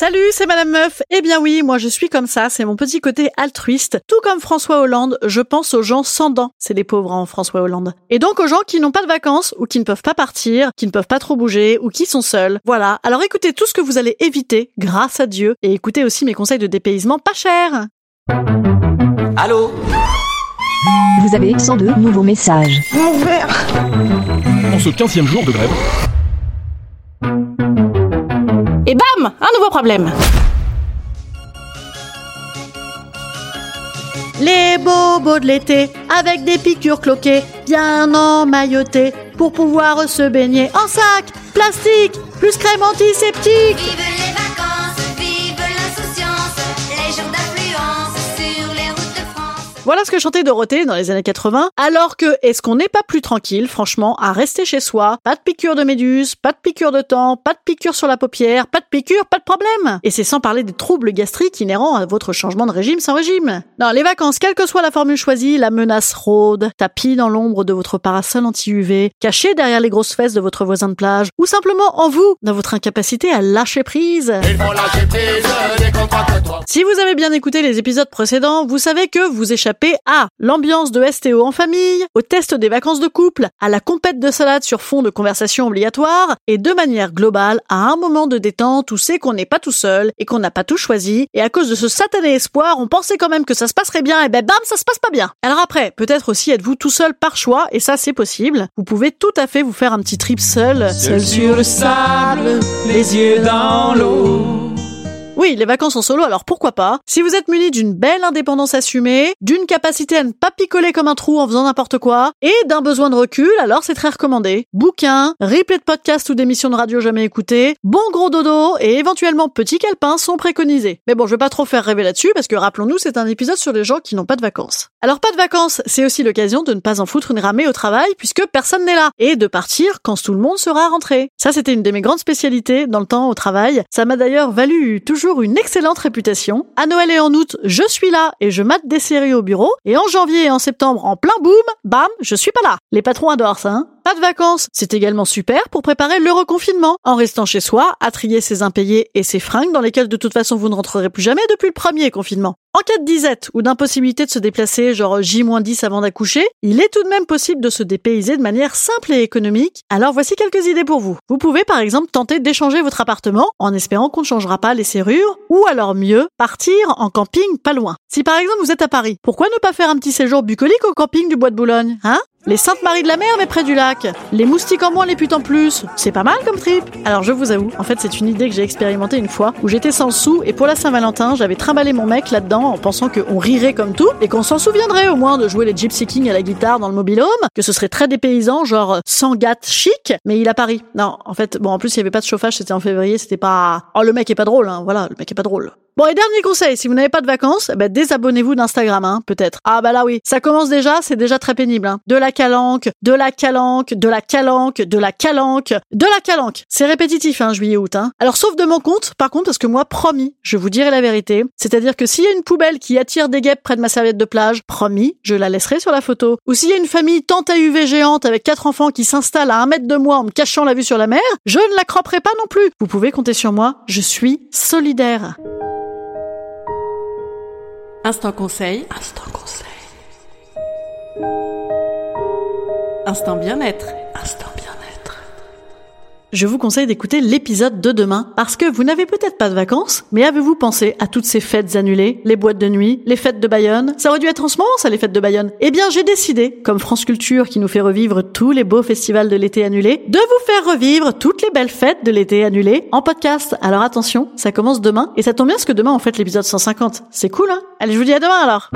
Salut, c'est Madame Meuf. Eh bien oui, moi je suis comme ça, c'est mon petit côté altruiste. Tout comme François Hollande, je pense aux gens sans dents. C'est les pauvres en François Hollande. Et donc aux gens qui n'ont pas de vacances, ou qui ne peuvent pas partir, qui ne peuvent pas trop bouger, ou qui sont seuls. Voilà. Alors écoutez tout ce que vous allez éviter, grâce à Dieu, et écoutez aussi mes conseils de dépaysement pas chers. Allô? Vous avez 102 nouveaux messages. En ce 15e jour de grève, Et bam Un nouveau problème Les bobos de l'été, avec des piqûres cloquées, bien emmaillotés, pour pouvoir se baigner en sac, plastique, plus crème antiseptique. Voilà ce que chantait Dorothée dans les années 80. Alors que, est-ce qu'on n'est pas plus tranquille, franchement, à rester chez soi? Pas de piqûre de méduse, pas de piqûre de temps, pas de piqûre sur la paupière, pas de piqûre, pas de problème Et c'est sans parler des troubles gastriques inhérents à votre changement de régime sans régime. Non, les vacances, quelle que soit la formule choisie, la menace rôde, tapis dans l'ombre de votre parasol anti-UV, caché derrière les grosses fesses de votre voisin de plage, ou simplement en vous, dans votre incapacité à lâcher prise. Si vous avez bien écouté les épisodes précédents, vous savez que vous échappez à l'ambiance de STO en famille, au test des vacances de couple, à la compète de salade sur fond de conversation obligatoire, et de manière globale à un moment de détente où c'est qu'on n'est pas tout seul et qu'on n'a pas tout choisi, et à cause de ce satané espoir, on pensait quand même que ça se passerait bien, et ben bam, ça se passe pas bien. Alors après, peut-être aussi êtes-vous tout seul par choix, et ça c'est possible. Vous pouvez tout à fait vous faire un petit trip seul, seul sur le sable, les yeux dans l'eau. Oui, les vacances en solo, alors pourquoi pas? Si vous êtes muni d'une belle indépendance assumée, d'une capacité à ne pas picoler comme un trou en faisant n'importe quoi, et d'un besoin de recul, alors c'est très recommandé. Bouquins, replay de podcasts ou d'émissions de radio jamais écoutées, bon gros dodo et éventuellement petit calepin sont préconisés. Mais bon, je vais pas trop faire rêver là-dessus parce que rappelons-nous, c'est un épisode sur les gens qui n'ont pas de vacances. Alors pas de vacances, c'est aussi l'occasion de ne pas en foutre une ramée au travail puisque personne n'est là, et de partir quand tout le monde sera rentré. Ça, c'était une de mes grandes spécialités dans le temps au travail. Ça m'a d'ailleurs valu toujours une excellente réputation. À Noël et en août, je suis là et je mate des séries au bureau. Et en janvier et en septembre, en plein boom, bam, je suis pas là. Les patrons adorent ça, hein pas de vacances. C'est également super pour préparer le reconfinement, en restant chez soi, à trier ses impayés et ses fringues dans lesquelles de toute façon vous ne rentrerez plus jamais depuis le premier confinement. En cas de disette ou d'impossibilité de se déplacer genre J-10 avant d'accoucher, il est tout de même possible de se dépayser de manière simple et économique. Alors voici quelques idées pour vous. Vous pouvez par exemple tenter d'échanger votre appartement en espérant qu'on ne changera pas les serrures, ou alors mieux, partir en camping pas loin. Si par exemple vous êtes à Paris, pourquoi ne pas faire un petit séjour bucolique au camping du Bois de Boulogne, hein? Les Saintes Maries de la Mer, mais près du lac. Les moustiques en moins, les putes en plus. C'est pas mal comme trip. Alors je vous avoue, en fait c'est une idée que j'ai expérimentée une fois, où j'étais sans sous, et pour la Saint-Valentin, j'avais trimballé mon mec là-dedans en pensant qu'on rirait comme tout, et qu'on s'en souviendrait au moins de jouer les Gypsy Kings à la guitare dans le mobilhome, que ce serait très dépaysant, genre sans gâte chic, mais il a Paris. Non, en fait, bon en plus il y avait pas de chauffage, c'était en février, c'était pas... Oh le mec est pas drôle, hein, voilà, le mec est pas drôle. Bon, et dernier conseil, si vous n'avez pas de vacances, bah, désabonnez-vous d'Instagram, hein, peut-être. Ah bah là oui, ça commence déjà, c'est déjà très pénible. Hein. Calanque, de la calanque, de la calanque, de la calanque, de la calanque. C'est répétitif, hein, juillet-août. Hein. Alors sauf de mon compte, par contre, parce que moi, promis, je vous dirai la vérité. C'est-à-dire que s'il y a une poubelle qui attire des guêpes près de ma serviette de plage, promis, je la laisserai sur la photo. Ou s'il y a une famille tente à UV géante avec quatre enfants qui s'installent à un mètre de moi en me cachant la vue sur la mer, je ne la croperai pas non plus. Vous pouvez compter sur moi, je suis solidaire. Instant conseil. Instant conseil. Instant bien-être. Instant bien-être. je vous conseille d'écouter l'épisode de demain parce que vous n'avez peut-être pas de vacances, mais avez-vous pensé à toutes ces fêtes annulées, les boîtes de nuit, les fêtes de Bayonne? Ça aurait dû être en ce moment ça les fêtes de Bayonne. Eh bien j'ai décidé, comme France Culture qui nous fait revivre tous les beaux festivals de l'été annulés, de vous faire revivre toutes les belles fêtes de l'été annulées en podcast. Alors attention, ça commence demain et ça tombe bien parce que demain on fête l'épisode 150. C'est cool hein? Allez je vous dis à demain alors